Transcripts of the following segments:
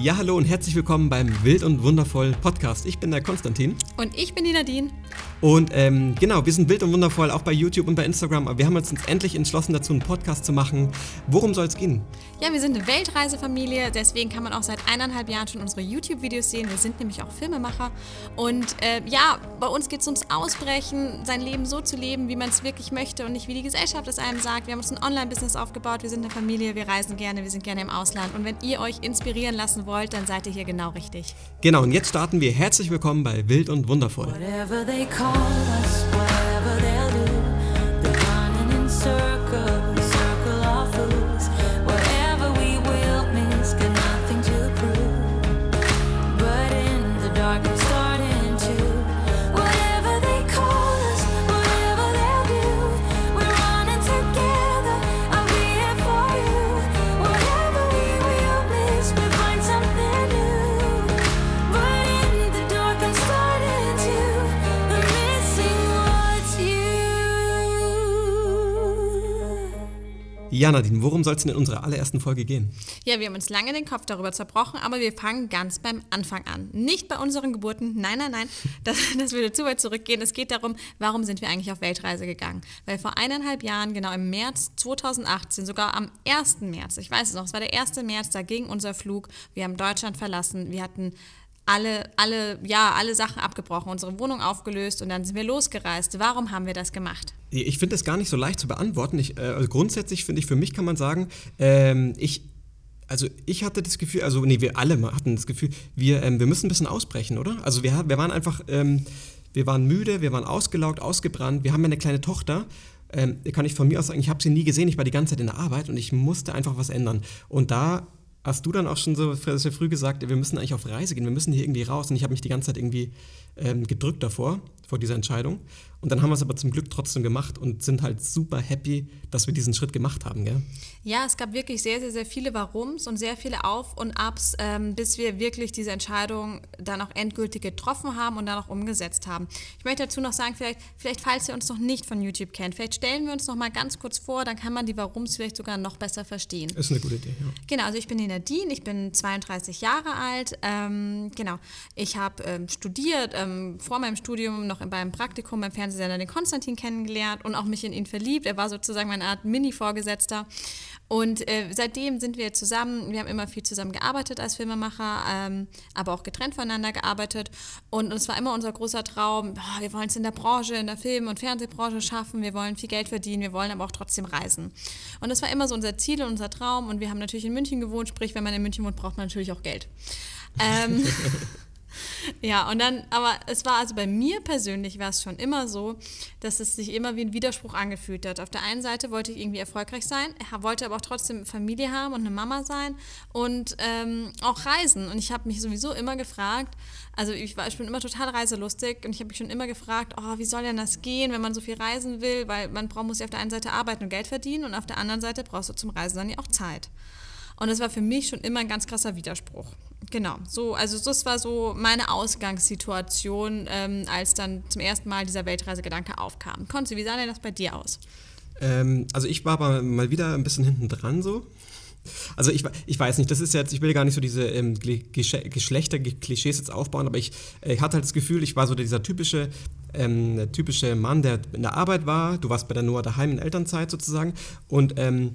Ja, hallo und herzlich willkommen beim Wild und Wundervoll Podcast. Ich bin der Konstantin. Und ich bin die Nadine. Und ähm, genau, wir sind wild und wundervoll, auch bei YouTube und bei Instagram. Aber wir haben uns endlich entschlossen dazu, einen Podcast zu machen. Worum soll es gehen? Ja, wir sind eine Weltreisefamilie. Deswegen kann man auch seit eineinhalb Jahren schon unsere YouTube-Videos sehen. Wir sind nämlich auch Filmemacher. Und äh, ja, bei uns geht es ums Ausbrechen, sein Leben so zu leben, wie man es wirklich möchte und nicht wie die Gesellschaft es einem sagt. Wir haben uns ein Online-Business aufgebaut. Wir sind eine Familie. Wir reisen gerne. Wir sind gerne im Ausland. Und wenn ihr euch inspirieren lassen wollt, dann seid ihr hier genau richtig. Genau, und jetzt starten wir. Herzlich willkommen bei Wild und Wundervoll. Whatever they call all, I swear, they'll do. Ja, Nadine, worum soll es denn in unserer allerersten Folge gehen? Ja, wir haben uns lange den Kopf darüber zerbrochen, aber wir fangen ganz beim Anfang an. Nicht bei unseren Geburten, nein, nein, nein, das, das würde zu weit zurückgehen. Es geht darum, warum sind wir eigentlich auf Weltreise gegangen? Weil vor eineinhalb Jahren, genau im März 2018, sogar am 1. März, ich weiß es noch, es war der 1. März, da ging unser Flug, wir haben Deutschland verlassen, wir hatten alle, alle, ja, alle Sachen abgebrochen, unsere Wohnung aufgelöst und dann sind wir losgereist. Warum haben wir das gemacht? Ich finde das gar nicht so leicht zu beantworten. Ich, äh, also grundsätzlich finde ich, für mich kann man sagen, ähm, ich, also ich hatte das Gefühl, also nee, wir alle hatten das Gefühl, wir, ähm, wir müssen ein bisschen ausbrechen, oder? Also wir, wir waren einfach, ähm, wir waren müde, wir waren ausgelaugt, ausgebrannt. Wir haben eine kleine Tochter. Ähm, kann ich von mir aus sagen, ich habe sie nie gesehen, ich war die ganze Zeit in der Arbeit und ich musste einfach was ändern. Und da hast du dann auch schon so sehr früh gesagt, wir müssen eigentlich auf Reise gehen, wir müssen hier irgendwie raus. Und ich habe mich die ganze Zeit irgendwie ähm, gedrückt davor, vor dieser Entscheidung. Und dann haben wir es aber zum Glück trotzdem gemacht und sind halt super happy, dass wir diesen Schritt gemacht haben, gell? Ja, es gab wirklich sehr, sehr, sehr viele Warums und sehr viele Auf- und Abs, ähm, bis wir wirklich diese Entscheidung dann auch endgültig getroffen haben und dann auch umgesetzt haben. Ich möchte dazu noch sagen, vielleicht, vielleicht falls ihr uns noch nicht von YouTube kennt, vielleicht stellen wir uns noch mal ganz kurz vor, dann kann man die Warums vielleicht sogar noch besser verstehen. Ist eine gute Idee, ja. Genau, also ich bin die Nadine, ich bin 32 Jahre alt. Ähm, genau, ich habe ähm, studiert, ähm, vor meinem Studium noch beim Praktikum beim Fernsehsender den Konstantin kennengelernt und auch mich in ihn verliebt. Er war sozusagen meine Art Mini-Vorgesetzter. Und äh, seitdem sind wir zusammen, wir haben immer viel zusammen gearbeitet als Filmemacher, ähm, aber auch getrennt voneinander gearbeitet. Und es war immer unser großer Traum, boah, wir wollen es in der Branche, in der Film- und Fernsehbranche schaffen, wir wollen viel Geld verdienen, wir wollen aber auch trotzdem reisen. Und das war immer so unser Ziel und unser Traum. Und wir haben natürlich in München gewohnt, sprich, wenn man in München wohnt, braucht man natürlich auch Geld. Ähm, ja, und dann, aber es war also bei mir persönlich war es schon immer so, dass es sich immer wie ein Widerspruch angefühlt hat. Auf der einen Seite wollte ich irgendwie erfolgreich sein, wollte aber auch trotzdem Familie haben und eine Mama sein und ähm, auch reisen. Und ich habe mich sowieso immer gefragt, also ich, war, ich bin immer total reiselustig und ich habe mich schon immer gefragt, oh, wie soll denn das gehen, wenn man so viel reisen will, weil man braucht, muss ja auf der einen Seite arbeiten und Geld verdienen und auf der anderen Seite brauchst du zum Reisen dann ja auch Zeit. Und das war für mich schon immer ein ganz krasser Widerspruch. Genau, so, also das war so meine Ausgangssituation, ähm, als dann zum ersten Mal dieser Weltreisegedanke aufkam. Konzi, wie sah denn das bei dir aus? Ähm, also ich war aber mal wieder ein bisschen hinten dran so. Also ich, ich weiß nicht, das ist jetzt, ich will gar nicht so diese ähm, Gesch- Geschlechterklischees jetzt aufbauen, aber ich, äh, ich hatte halt das Gefühl, ich war so dieser typische, ähm, typische Mann, der in der Arbeit war. Du warst bei der Noah daheim in Elternzeit sozusagen. Und ähm,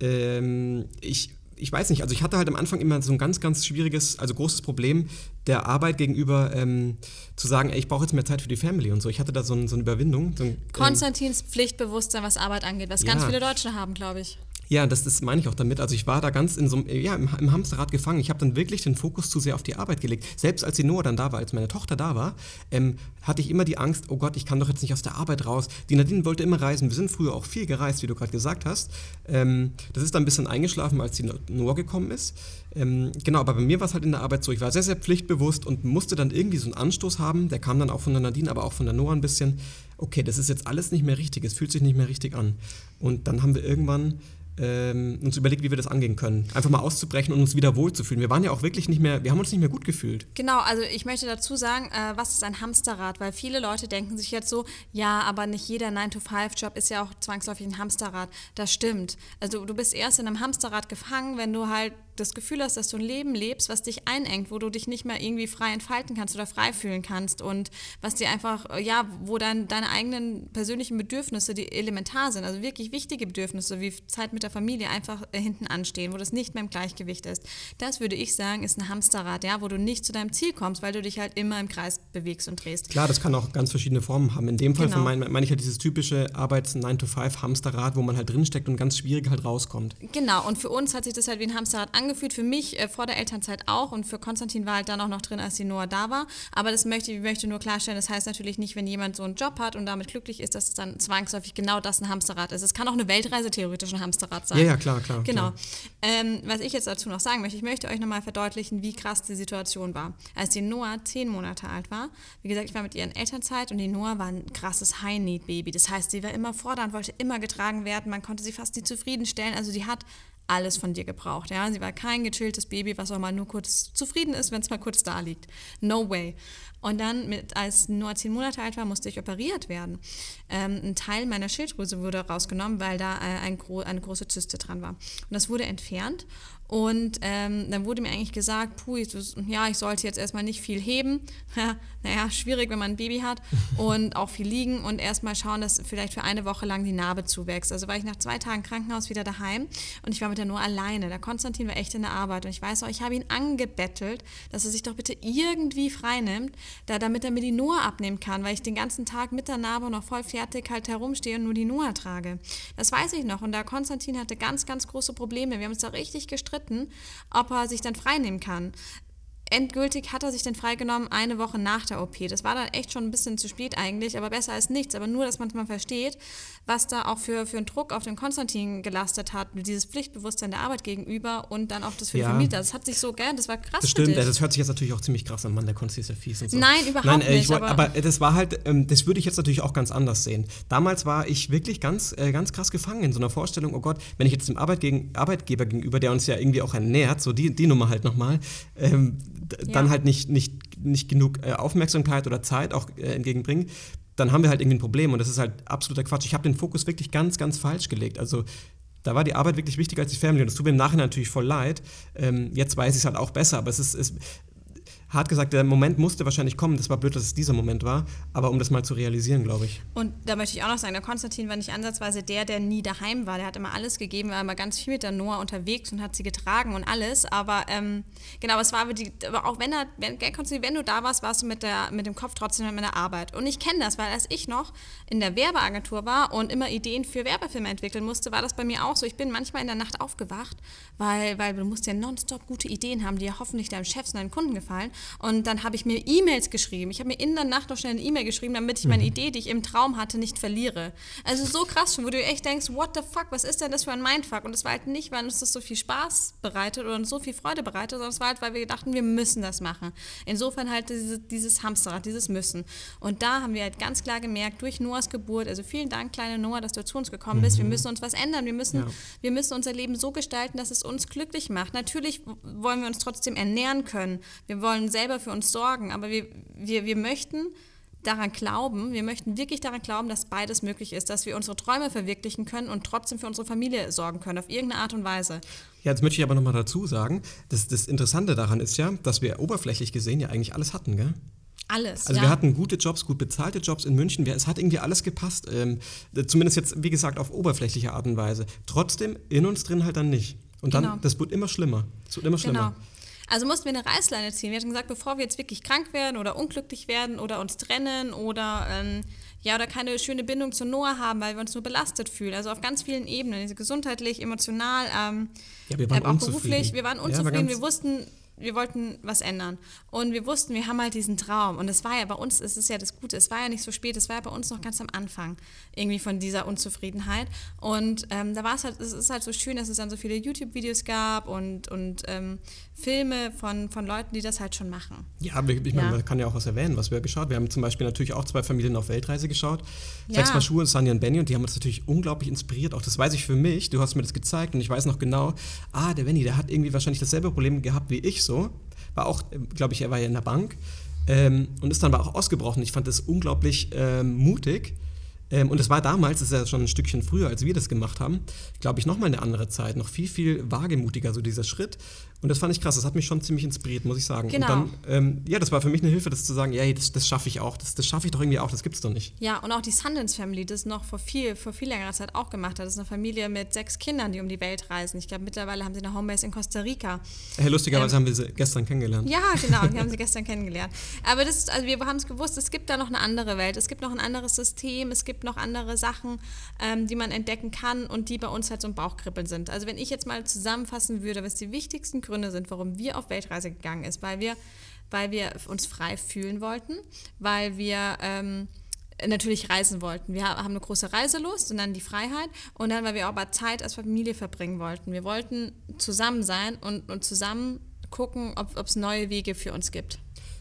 ähm, ich ich weiß nicht, also ich hatte halt am Anfang immer so ein ganz, ganz schwieriges, also großes Problem der Arbeit gegenüber ähm, zu sagen, ey, ich brauche jetzt mehr Zeit für die Family und so. Ich hatte da so, ein, so eine Überwindung. So ein, ähm, Konstantins Pflichtbewusstsein, was Arbeit angeht, was ganz Ja. viele Deutsche haben, glaube ich. Ja, das, das meine ich auch damit. Also ich war da ganz in so einem, ja, im, im Hamsterrad gefangen. Ich habe dann wirklich den Fokus zu sehr auf die Arbeit gelegt. Selbst als die Noah dann da war, als meine Tochter da war, ähm, hatte ich immer die Angst, oh Gott, ich kann doch jetzt nicht aus der Arbeit raus. Die Nadine wollte immer reisen. Wir sind früher auch viel gereist, wie du gerade gesagt hast. Ähm, das ist dann ein bisschen eingeschlafen, als die Noah gekommen ist. Ähm, genau, aber bei mir war es halt in der Arbeit so. Ich war sehr, sehr pflichtbewusst und musste dann irgendwie so einen Anstoß haben. Der kam dann auch von der Nadine, aber auch von der Noah ein bisschen. Okay, das ist jetzt alles nicht mehr richtig. Es fühlt sich nicht mehr richtig an. Und dann haben wir irgendwann ähm, uns überlegt, wie wir das angehen können. Einfach mal auszubrechen und uns wieder wohlzufühlen. Wir waren ja auch wirklich nicht mehr, wir haben uns nicht mehr gut gefühlt. Genau, also ich möchte dazu sagen, äh, was ist ein Hamsterrad? Weil viele Leute denken sich jetzt so, ja, aber nicht jeder 9-to-5-Job ist ja auch zwangsläufig ein Hamsterrad. Das stimmt. Also du bist erst in einem Hamsterrad gefangen, wenn du halt das Gefühl hast, dass du ein Leben lebst, was dich einengt, wo du dich nicht mehr irgendwie frei entfalten kannst oder frei fühlen kannst und was dir einfach, ja, wo dann deine eigenen persönlichen Bedürfnisse, die elementar sind, also wirklich wichtige Bedürfnisse wie Zeit mit der Familie einfach äh, hinten anstehen, wo das nicht mehr im Gleichgewicht ist. Das würde ich sagen, ist ein Hamsterrad, ja, wo du nicht zu deinem Ziel kommst, weil du dich halt immer im Kreis bewegst und drehst. Klar, das kann auch ganz verschiedene Formen haben. In dem Fall Genau. meine mein ich ja dieses typische Arbeits-9-to-5-Hamsterrad, wo man halt drinsteckt und ganz schwierig halt rauskommt. Genau, und für uns hat sich das halt wie ein Hamsterrad angefühlt, für mich äh, vor der Elternzeit auch und für Konstantin war halt dann auch noch drin, als die Noah da war. Aber das möchte ich möchte nur klarstellen, das heißt natürlich nicht, wenn jemand so einen Job hat und damit glücklich ist, dass es dann zwangsläufig genau das ein Hamsterrad ist. Es kann auch eine Weltreise theoretisch ein Hamsterrad sein. Ja, ja, klar, klar. Genau. Klar. Ähm, was ich jetzt dazu noch sagen möchte, ich möchte euch nochmal verdeutlichen, wie krass die Situation war. Als die Noah zehn Monate alt war, wie gesagt, ich war mit ihr in Elternzeit und die Noah war ein krasses High-Need-Baby. Das heißt, sie war immer fordernd, wollte immer getragen werden, man konnte sie fast nicht zufriedenstellen. Also die hat alles von dir gebraucht. Ja? Sie war kein gechilltes Baby, was auch mal nur kurz zufrieden ist, wenn es mal kurz da liegt. No way. Und dann, mit, als Noah zehn Monate alt war, musste ich operiert werden. Ähm, ein Teil meiner Schilddrüse wurde rausgenommen, weil da äh, ein gro eine große Zyste dran war. Und das wurde entfernt. Und ähm, dann wurde mir eigentlich gesagt, puh, ich, ja, ich sollte jetzt erstmal nicht viel heben. Ja, naja, schwierig, wenn man ein Baby hat. Und auch viel liegen und erstmal schauen, dass vielleicht für eine Woche lang die Narbe zuwächst. Also war ich nach zwei Tagen Krankenhaus wieder daheim und ich war mit der nur alleine. Der Konstantin war echt in der Arbeit und ich weiß auch, ich habe ihn angebettelt, dass er sich doch bitte irgendwie freinimmt, da, damit er mir die Noah abnehmen kann, weil ich den ganzen Tag mit der Narbe noch voll fertig halt herumstehe und nur die Noah trage. Das weiß ich noch und der Konstantin hatte ganz, ganz große Probleme. Wir haben uns da richtig gestritten, ob er sich dann freinehmen kann. Endgültig hat er sich dann freigenommen eine Woche nach der OP. Das war dann echt schon ein bisschen zu spät eigentlich, aber besser als nichts. Aber nur, dass man mal versteht, was da auch für, für einen Druck auf den Konstantin gelastet hat, dieses Pflichtbewusstsein der Arbeit gegenüber und dann auch das für Ja. die Familie. Das hat sich so, gell, das war krass Das stimmt, das hört sich jetzt natürlich auch ziemlich krass an, Mann, der Konsti ist ja fies und so. Nein, überhaupt Nein, äh, ich nicht, wollt- aber- aber, das war halt, ähm, das würde ich jetzt natürlich auch ganz anders sehen. Damals war ich wirklich ganz, äh, ganz krass gefangen in so einer Vorstellung, oh Gott, wenn ich jetzt dem Arbeit gegen, Arbeitgeber gegenüber, der uns ja irgendwie auch ernährt, so die, die Nummer halt nochmal, ähm, d- dann Ja. halt nicht, nicht, nicht genug äh, Aufmerksamkeit oder Zeit auch äh, entgegenbringen, dann haben wir halt irgendwie ein Problem und das ist halt absoluter Quatsch. Ich habe den Fokus wirklich ganz, ganz falsch gelegt. Also da war die Arbeit wirklich wichtiger als die Family und das tut mir im Nachhinein natürlich voll leid. Ähm, jetzt weiß ich es halt auch besser, aber es ist, es, hart gesagt, der Moment musste wahrscheinlich kommen. Das war blöd, dass es dieser Moment war, aber um das mal zu realisieren, glaube ich. Und da möchte ich auch noch sagen, der Konstantin war nicht ansatzweise der, der nie daheim war. Der hat immer alles gegeben, war immer ganz viel mit der Noah unterwegs und hat sie getragen und alles. Aber ähm, genau, es war aber, die, aber auch wenn er, wenn, Konstantin, wenn du da warst, warst du mit, der, mit dem Kopf trotzdem in der Arbeit. Und ich kenne das, weil als ich noch in der Werbeagentur war und immer Ideen für Werbefilme entwickeln musste, war das bei mir auch so. Ich bin manchmal in der Nacht aufgewacht, weil, weil du musst ja nonstop gute Ideen haben, die ja hoffentlich deinem Chef und deinen Kunden gefallen. Und dann habe ich mir E-Mails geschrieben. Ich habe mir in der Nacht noch schnell eine E-Mail geschrieben, damit ich meine Idee, die ich im Traum hatte, nicht verliere. Also so krass schon, wo du echt denkst, what the fuck, was ist denn das für ein Mindfuck? Und das war halt nicht, weil uns das so viel Spaß bereitet oder uns so viel Freude bereitet, sondern es war halt, weil wir dachten, wir müssen das machen. Insofern halt diese, dieses Hamsterrad, dieses Müssen. Und da haben wir halt ganz klar gemerkt, durch Noahs Geburt, also vielen Dank, kleine Noah, dass du zu uns gekommen bist, wir müssen uns was ändern, wir müssen, Ja. wir müssen unser Leben so gestalten, dass es uns glücklich macht. Natürlich wollen wir uns trotzdem ernähren können. Wir wollen selber für uns sorgen, aber wir, wir, wir möchten daran glauben, wir möchten wirklich daran glauben, dass beides möglich ist, dass wir unsere Träume verwirklichen können und trotzdem für unsere Familie sorgen können, auf irgendeine Art und Weise. Ja, jetzt möchte ich aber nochmal dazu sagen, dass das Interessante daran ist ja, dass wir oberflächlich gesehen ja eigentlich alles hatten, gell? Alles. Also ja. wir hatten gute Jobs, gut bezahlte Jobs in München. Es hat irgendwie alles gepasst. Ähm, zumindest jetzt, wie gesagt, auf oberflächliche Art und Weise. Trotzdem in uns drin halt dann nicht. Und dann, Genau. das wird immer schlimmer. Es wird immer schlimmer. Genau. Also mussten wir eine Reißleine ziehen. Wir hatten gesagt, bevor wir jetzt wirklich krank werden oder unglücklich werden oder uns trennen oder ähm, ja oder keine schöne Bindung zu Noah haben, weil wir uns nur belastet fühlen. Also auf ganz vielen Ebenen, also gesundheitlich, emotional, ähm, Ja, wir waren auch unzufrieden. beruflich. Wir waren Ja, war unzufrieden. ganz- wir wussten, wir wollten was ändern. Und wir wussten, wir haben halt diesen Traum. Und es war ja bei uns, es ist ja das Gute, es war ja nicht so spät, es war ja bei uns noch ganz am Anfang irgendwie von dieser Unzufriedenheit. Und ähm, da war es halt, es ist halt so schön, dass es dann so viele YouTube-Videos gab und, und ähm, Filme von, von Leuten, die das halt schon machen. Ja, ich meine, Ja. man kann ja auch was erwähnen, was wir geschaut Wir haben zum Beispiel natürlich auch zwei Familien auf Weltreise geschaut. Ja. Sechs Paar Schuhe und Sunny und Benny und die haben uns natürlich unglaublich inspiriert. Auch das weiß ich für mich. Du hast mir das gezeigt und ich weiß noch genau, ah, der Benny, der hat irgendwie wahrscheinlich dasselbe Problem gehabt wie ich so. War auch, glaube ich, er war ja in der Bank ähm, und ist dann aber auch ausgebrochen. Ich fand das unglaublich ähm, mutig, Ähm, und es war damals, das ist ja schon ein Stückchen früher, als wir das gemacht haben, glaube ich, nochmal eine andere Zeit, noch viel, viel wagemutiger, so dieser Schritt. Und das fand ich krass, das hat mich schon ziemlich inspiriert, muss ich sagen. Genau. Dann, ähm, ja, das war für mich eine Hilfe, das zu sagen, ja, das, das schaffe ich auch, das, das schaffe ich doch irgendwie auch, das gibt's doch nicht. Ja, und auch die Sundance Family, das noch vor viel, vor viel längerer Zeit auch gemacht hat. Das ist eine Familie mit sechs Kindern, die um die Welt reisen. Ich glaube, mittlerweile haben sie eine Homebase in Costa Rica. Hey, lustigerweise haben wir sie gestern kennengelernt. Ähm, Ja, genau, wir haben sie gestern kennengelernt. Aber das, also wir haben es gewusst, es gibt da noch eine andere Welt, es gibt noch ein anderes System, es gibt noch andere Sachen, ähm, die man entdecken kann und die bei uns halt so ein Bauchkribbeln sind. Also wenn ich jetzt mal zusammenfassen würde, was die wichtigsten Gründe sind, warum wir auf Weltreise gegangen ist, weil wir, weil wir uns frei fühlen wollten, weil wir ähm, natürlich reisen wollten. Wir haben eine große Reiselust und dann die Freiheit und dann, weil wir auch aber Zeit als Familie verbringen wollten. Wir wollten zusammen sein und, und zusammen gucken, ob es neue Wege für uns gibt.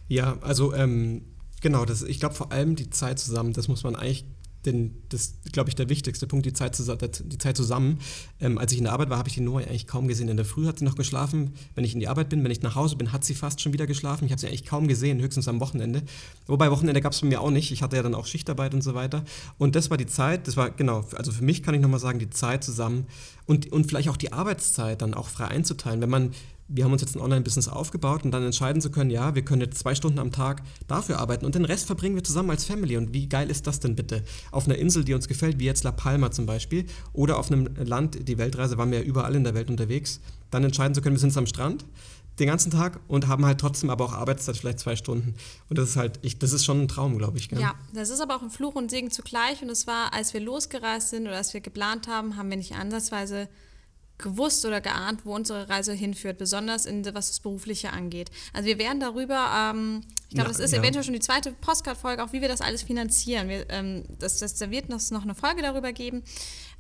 Ja, also ähm, genau, das, ich glaube vor allem die Zeit zusammen, das muss man eigentlich, denn das glaube ich der wichtigste Punkt, die Zeit, zusa- die Zeit zusammen. Ähm, als ich in der Arbeit war, habe ich die Noah eigentlich kaum gesehen. In der Früh hat sie noch geschlafen. Wenn ich in die Arbeit bin, wenn ich nach Hause bin, hat sie fast schon wieder geschlafen. Ich habe sie eigentlich kaum gesehen, höchstens am Wochenende. Wobei Wochenende gab es bei mir auch nicht. Ich hatte ja dann auch Schichtarbeit und so weiter. Und das war die Zeit, das war genau, also für mich kann ich nochmal sagen, die Zeit zusammen und, und vielleicht auch die Arbeitszeit dann auch frei einzuteilen. Wenn man wir haben uns jetzt ein Online-Business aufgebaut und dann entscheiden zu können, ja, wir können jetzt zwei Stunden am Tag dafür arbeiten und den Rest verbringen wir zusammen als Family. Und wie geil ist das denn bitte? Auf einer Insel, die uns gefällt, wie jetzt La Palma zum Beispiel, oder auf einem Land, die Weltreise, waren wir ja überall in der Welt unterwegs, dann entscheiden zu können, wir sind jetzt am Strand den ganzen Tag und haben halt trotzdem aber auch Arbeitszeit, vielleicht zwei Stunden. Und das ist halt, ich, das ist schon ein Traum, glaube ich. Gell? Ja, das ist aber auch ein Fluch und Segen zugleich. Und es war, als wir losgereist sind oder als wir geplant haben, haben wir nicht ansatzweise gewusst oder geahnt, wo unsere Reise hinführt, besonders in, was das Berufliche angeht. Also wir werden darüber, ähm, ich glaube, Ja, das ist ja. eventuell schon die zweite Postcard-Folge, auch wie wir das alles finanzieren. Wir, ähm, das, das, da wird noch eine Folge darüber geben,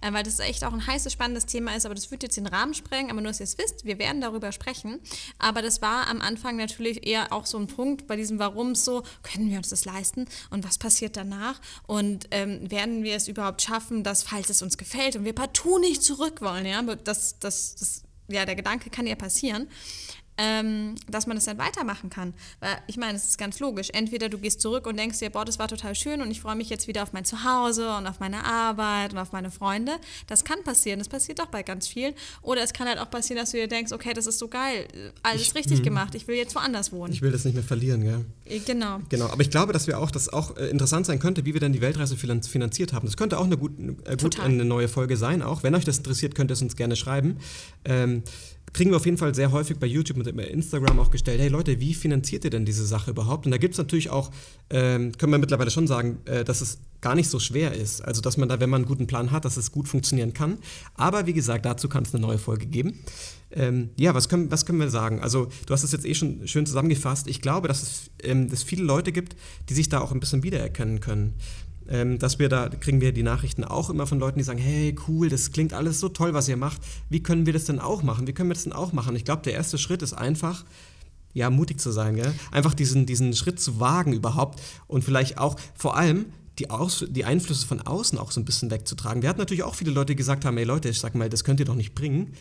äh, weil das echt auch ein heißes, spannendes Thema ist, aber das wird jetzt den Rahmen sprengen, aber nur, dass ihr es wisst, wir werden darüber sprechen. Aber das war am Anfang natürlich eher auch so ein Punkt bei diesem Warum so, können wir uns das leisten und was passiert danach und ähm, werden wir es überhaupt schaffen, dass, falls es uns gefällt und wir partout nicht zurück wollen, ja, aber das, das, ja, der Gedanke kann ja passieren, ähm, dass man das dann weitermachen kann. Weil ich meine, es ist ganz logisch. Entweder du gehst zurück und denkst dir, boah, das war total schön und ich freue mich jetzt wieder auf mein Zuhause und auf meine Arbeit und auf meine Freunde. Das kann passieren. Das passiert doch bei ganz vielen. Oder es kann halt auch passieren, dass du dir denkst, okay, das ist so geil, alles richtig gemacht. Ich will jetzt woanders wohnen. Ich will das nicht mehr verlieren, gell? genau. Genau, aber ich glaube, dass wir auch, dass auch äh, interessant sein könnte, wie wir dann die Weltreise finan- finanziert haben. Das könnte auch eine, gut, äh, gut eine neue Folge sein, auch. Wenn euch das interessiert, könnt ihr es uns gerne schreiben. Ähm, kriegen wir auf jeden Fall sehr häufig bei YouTube und Instagram auch gestellt, hey Leute, wie finanziert ihr denn diese Sache überhaupt? Und da gibt es natürlich auch, ähm, können wir mittlerweile schon sagen, äh, dass es gar nicht so schwer ist. Also, dass man da, wenn man einen guten Plan hat, dass es gut funktionieren kann. Aber wie gesagt, dazu kann es eine neue Folge geben. Ähm, ja, was können, was können wir sagen? Also, du hast es jetzt eh schon schön zusammengefasst. Ich glaube, dass es ähm, dass viele Leute gibt, die sich da auch ein bisschen wiedererkennen können. Ähm, dass wir da kriegen wir die Nachrichten auch immer von Leuten, die sagen, hey, cool, das klingt alles so toll, was ihr macht. Wie können wir das denn auch machen? Wie können wir das denn auch machen? Ich glaube, der erste Schritt ist einfach, ja, mutig zu sein, gell? Einfach diesen, diesen Schritt zu wagen überhaupt und vielleicht auch vor allem die, Aus, die Einflüsse von außen auch so ein bisschen wegzutragen. Wir hatten natürlich auch viele Leute, die gesagt haben, ey Leute, ich sag mal, das könnt ihr doch nicht bringen.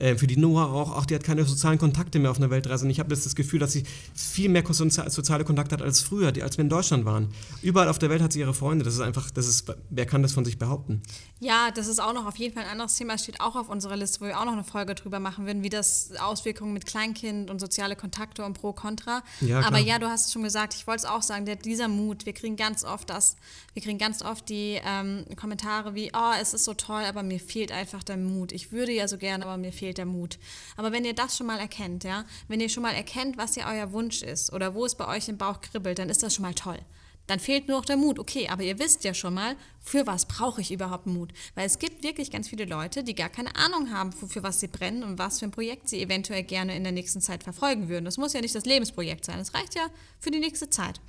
Äh, für die Noah auch, ach, die hat keine sozialen Kontakte mehr auf einer Weltreise. Und ich habe jetzt das Gefühl, dass sie viel mehr sozi- soziale Kontakte hat als früher, als wir in Deutschland waren. Überall auf der Welt hat sie ihre Freunde. Das ist einfach, das ist, wer kann das von sich behaupten? Ja, das ist auch noch auf jeden Fall ein anderes Thema, das steht auch auf unserer Liste, wo wir auch noch eine Folge drüber machen würden, wie das Auswirkungen mit Kleinkind und soziale Kontakte und Pro Contra. Ja, Aber ja, du hast es schon gesagt, ich wollte es auch sagen, der, dieser Mut, wir kriegen ganz oft das, wir kriegen ganz oft die ähm, Kommentare wie, oh, es ist so toll, aber mir fehlt einfach der Mut. Ich würde ja so gerne, aber mir fehlt der Mut. Aber wenn ihr das schon mal erkennt, ja, wenn ihr schon mal erkennt, was ja euer Wunsch ist oder wo es bei euch im Bauch kribbelt, dann ist das schon mal toll. Dann fehlt nur noch der Mut. Okay, aber ihr wisst ja schon mal, für was brauche ich überhaupt Mut? Weil es gibt wirklich ganz viele Leute, die gar keine Ahnung haben, für was sie brennen und was für ein Projekt sie eventuell gerne in der nächsten Zeit verfolgen würden. Das muss ja nicht das Lebensprojekt sein. Das reicht ja für die nächste Zeit.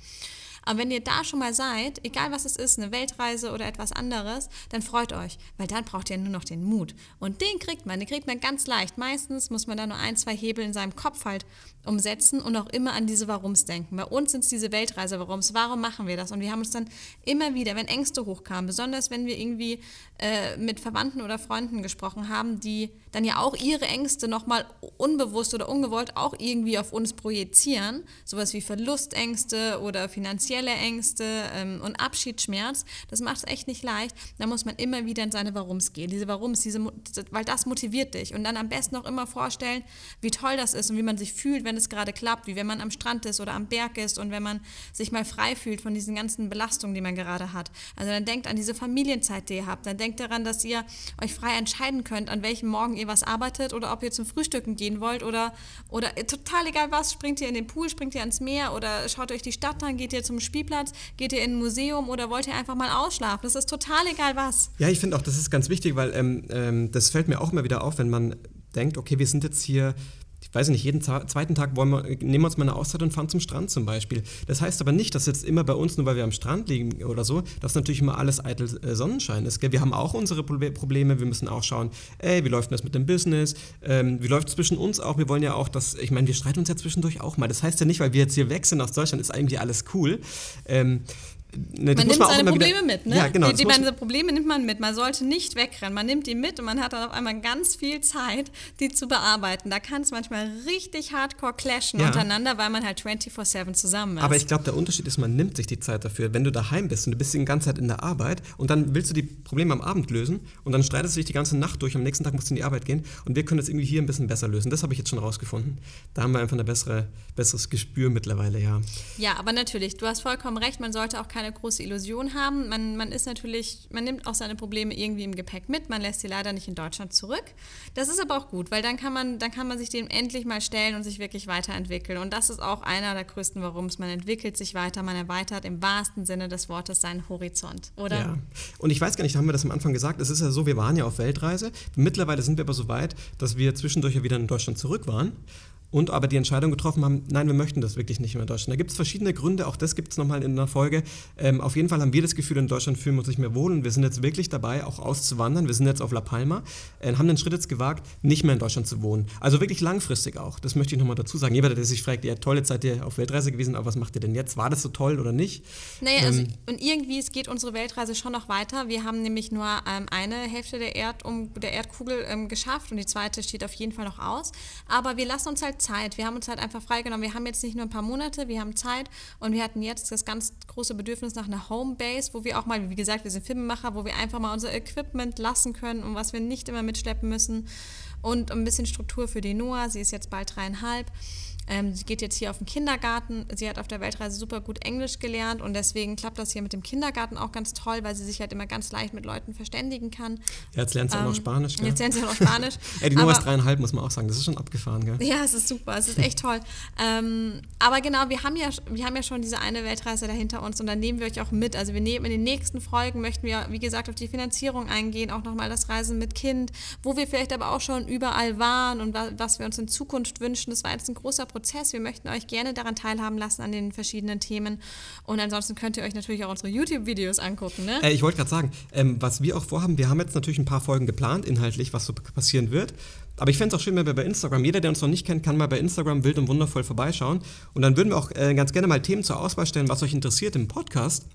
Aber wenn ihr da schon mal seid, egal was es ist, eine Weltreise oder etwas anderes, dann freut euch, weil dann braucht ihr nur noch den Mut. Und den kriegt man, den kriegt man ganz leicht. Meistens muss man da nur ein, zwei Hebel in seinem Kopf halt umsetzen und auch immer an diese Warums denken. Bei uns sind es diese Weltreise-Warums. Warum machen wir das? Und wir haben uns dann immer wieder, wenn Ängste hochkamen, besonders wenn wir irgendwie äh, mit Verwandten oder Freunden gesprochen haben, die dann ja auch ihre Ängste nochmal unbewusst oder ungewollt auch irgendwie auf uns projizieren, sowas wie Verlustängste oder finanzielle Ängste ähm, und Abschiedsschmerz. Das macht es echt nicht leicht. Da muss man immer wieder in seine Warums gehen. Diese Warums, diese, weil das motiviert dich. Und dann am besten auch immer vorstellen, wie toll das ist und wie man sich fühlt, wenn es gerade klappt, wie wenn man am Strand ist oder am Berg ist und wenn man sich mal frei fühlt von diesen ganzen Belastungen, die man gerade hat. Also dann denkt an diese Familienzeit, die ihr habt. Dann denkt daran, dass ihr euch frei entscheiden könnt, an welchem Morgen ihr was arbeitet oder ob ihr zum Frühstücken gehen wollt oder, oder total egal was, springt ihr in den Pool, springt ihr ans Meer oder schaut euch die Stadt an, geht ihr zum Spielplatz, geht ihr in ein Museum oder wollt ihr einfach mal ausschlafen. Das ist total egal was. Ja, ich finde auch, das ist ganz wichtig, weil ähm, ähm, das fällt mir auch immer wieder auf, wenn man denkt, okay, wir sind jetzt hier, ich weiß nicht, jeden zweiten Tag wir, nehmen wir uns mal eine Auszeit und fahren zum Strand zum Beispiel. Das heißt aber nicht, dass jetzt immer bei uns, nur weil wir am Strand liegen oder so, dass natürlich immer alles eitel äh, Sonnenschein ist. Gell? Wir haben auch unsere Proble- Probleme, wir müssen auch schauen, ey, wie läuft denn das mit dem Business, ähm, wie läuft es zwischen uns auch, wir wollen ja auch, dass, ich meine, wir streiten uns ja zwischendurch auch mal. Das heißt ja nicht, weil wir jetzt hier weg sind aus Deutschland, ist eigentlich alles cool. Ähm, ne, Man nimmt auch seine Probleme mit, ne? Ja, genau. Die, die, diese Probleme nimmt man mit. Man sollte nicht wegrennen. Man nimmt die mit und man hat dann auf einmal ganz viel Zeit, die zu bearbeiten. Da kann es manchmal richtig hardcore clashen Ja. untereinander, weil man halt 24-7 zusammen ist. Aber ich glaube, der Unterschied ist, man nimmt sich die Zeit dafür. Wenn du daheim bist und du bist die ganze Zeit in der Arbeit und dann willst du die Probleme am Abend lösen und dann streitest du dich die ganze Nacht durch, am nächsten Tag musst du in die Arbeit gehen und wir können das irgendwie hier ein bisschen besser lösen. Das habe ich jetzt schon rausgefunden. Da haben wir einfach ein bessere, besseres Gespür mittlerweile, ja. Ja, aber natürlich, du hast vollkommen recht, man sollte auch keine große Illusion haben. Man, man ist natürlich, man nimmt auch seine Probleme irgendwie im Gepäck mit, man lässt sie leider nicht in Deutschland zurück. Das ist aber auch gut, weil dann kann man, dann kann man sich dem endlich mal stellen und sich wirklich weiterentwickeln. Und das ist auch einer der größten Warums. Man entwickelt sich weiter, man erweitert im wahrsten Sinne des Wortes seinen Horizont, oder? Ja. Und ich weiß gar nicht, haben wir das am Anfang gesagt? Es ist ja so, wir waren ja auf Weltreise. Mittlerweile sind wir aber so weit, dass wir zwischendurch ja wieder in Deutschland zurück waren. Und aber die Entscheidung getroffen haben, nein, wir möchten das wirklich nicht mehr in Deutschland. Da gibt es verschiedene Gründe, auch das gibt es nochmal in einer Folge. Ähm, auf jeden Fall haben wir das Gefühl, in Deutschland fühlen wir uns nicht mehr wohl und wir sind jetzt wirklich dabei, auch auszuwandern. Wir sind jetzt auf La Palma, äh, haben den Schritt jetzt gewagt, nicht mehr in Deutschland zu wohnen. Also wirklich langfristig auch. Das möchte ich nochmal dazu sagen. Jeder, der sich fragt, ja, tolle Zeit ihr auf Weltreise gewesen, aber was macht ihr denn jetzt? War das so toll oder nicht? Naja, also, Ähm. und irgendwie es geht unsere Weltreise schon noch weiter. Wir haben nämlich nur ähm, eine Hälfte der, Erd um, der Erdkugel ähm, geschafft und die zweite steht auf jeden Fall noch aus. Aber wir lassen uns halt Zeit. Wir haben uns halt einfach freigenommen. Wir haben jetzt nicht nur ein paar Monate, wir haben Zeit und wir hatten jetzt das ganz große Bedürfnis nach einer Homebase, wo wir auch mal, wie gesagt, wir sind Filmemacher, wo wir einfach mal unser Equipment lassen können und was wir nicht immer mitschleppen müssen. Und ein bisschen Struktur für die Noah. Sie ist jetzt bald dreieinhalb. Ähm, sie geht jetzt hier auf den Kindergarten. Sie hat auf der Weltreise super gut Englisch gelernt und deswegen klappt das hier mit dem Kindergarten auch ganz toll, weil sie sich halt immer ganz leicht mit Leuten verständigen kann. Ja, jetzt lernt sie auch noch Ähm, Spanisch, gell? Jetzt lernt sie auch noch Spanisch. Ey, die Nummer ist dreieinhalb, muss man auch sagen. Das ist schon abgefahren, gell? ja, es ist super, es ist echt toll. Ähm, aber genau, wir haben, ja, wir haben ja schon diese eine Weltreise dahinter uns und dann nehmen wir euch auch mit. Also wir nehmen in den nächsten Folgen, möchten wir, wie gesagt, auf die Finanzierung eingehen, auch nochmal das Reisen mit Kind, wo wir vielleicht aber auch schon überall waren und wa was wir uns in Zukunft wünschen. Das war jetzt ein großer Prozess. Wir möchten euch gerne daran teilhaben lassen an den verschiedenen Themen. Und ansonsten könnt ihr euch natürlich auch unsere YouTube-Videos angucken, ne? Äh, ich wollte gerade sagen, ähm, was wir auch vorhaben, wir haben jetzt natürlich ein paar Folgen geplant, inhaltlich, was so passieren wird. Aber ich fände es auch schön, wenn wir bei Instagram, jeder, der uns noch nicht kennt, kann mal bei Instagram wild und wundervoll vorbeischauen. Und dann würden wir auch äh, ganz gerne mal Themen zur Auswahl stellen, was euch interessiert im Podcast.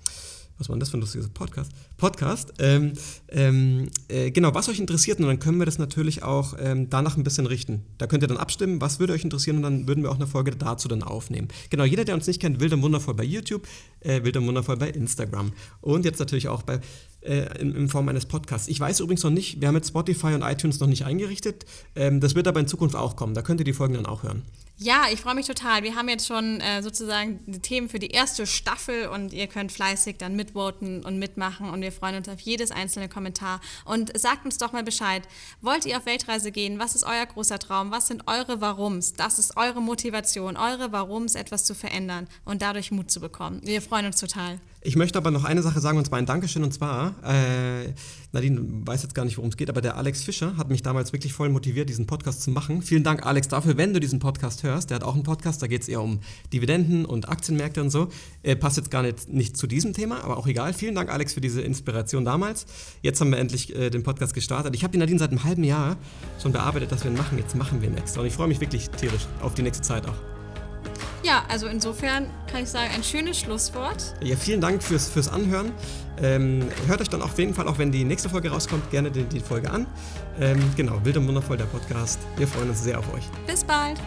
Was war denn das für ein lustiges Podcast? Podcast. Ähm, ähm, äh, genau, was euch interessiert. Und dann können wir das natürlich auch ähm, danach ein bisschen richten. Da könnt ihr dann abstimmen, was würde euch interessieren. Und dann würden wir auch eine Folge dazu dann aufnehmen. Genau, jeder, der uns nicht kennt, wild und wundervoll bei YouTube, äh, wild und wundervoll bei Instagram. Und jetzt natürlich auch bei äh, in, in Form eines Podcasts. Ich weiß übrigens noch nicht, wir haben jetzt Spotify und iTunes noch nicht eingerichtet. Ähm, das wird aber in Zukunft auch kommen. Da könnt ihr die Folgen dann auch hören. Ja, ich freue mich total. Wir haben jetzt schon äh, sozusagen die Themen für die erste Staffel und ihr könnt fleißig dann mitvoten und mitmachen und wir freuen uns auf jedes einzelne Kommentar. Und sagt uns doch mal Bescheid. Wollt ihr auf Weltreise gehen? Was ist euer großer Traum? Was sind eure Warums? Das ist eure Motivation, eure Warums, etwas zu verändern und dadurch Mut zu bekommen. Wir freuen uns total. Ich möchte aber noch eine Sache sagen, und zwar ein Dankeschön. Und zwar, äh, Nadine weiß jetzt gar nicht, worum es geht, aber der Alex Fischer hat mich damals wirklich voll motiviert, diesen Podcast zu machen. Vielen Dank, Alex, dafür, wenn du diesen Podcast hörst. Der hat auch einen Podcast, da geht es eher um Dividenden und Aktienmärkte und so. Äh, passt jetzt gar nicht, nicht zu diesem Thema, aber auch egal. Vielen Dank, Alex, für diese Inspiration damals. Jetzt haben wir endlich äh, den Podcast gestartet. Ich habe die Nadine seit einem halben Jahr schon bearbeitet, dass wir ihn machen. Jetzt machen wir ihn extra. Und ich freue mich wirklich tierisch auf die nächste Zeit auch. Ja, also insofern kann ich sagen, ein schönes Schlusswort. Ja, vielen Dank fürs, fürs Anhören. Ähm, hört euch dann auf jeden Fall, auch wenn die nächste Folge rauskommt, gerne die, die Folge an. Ähm, genau, Wild und Wundervoll, der Podcast. Wir freuen uns sehr auf euch. Bis bald.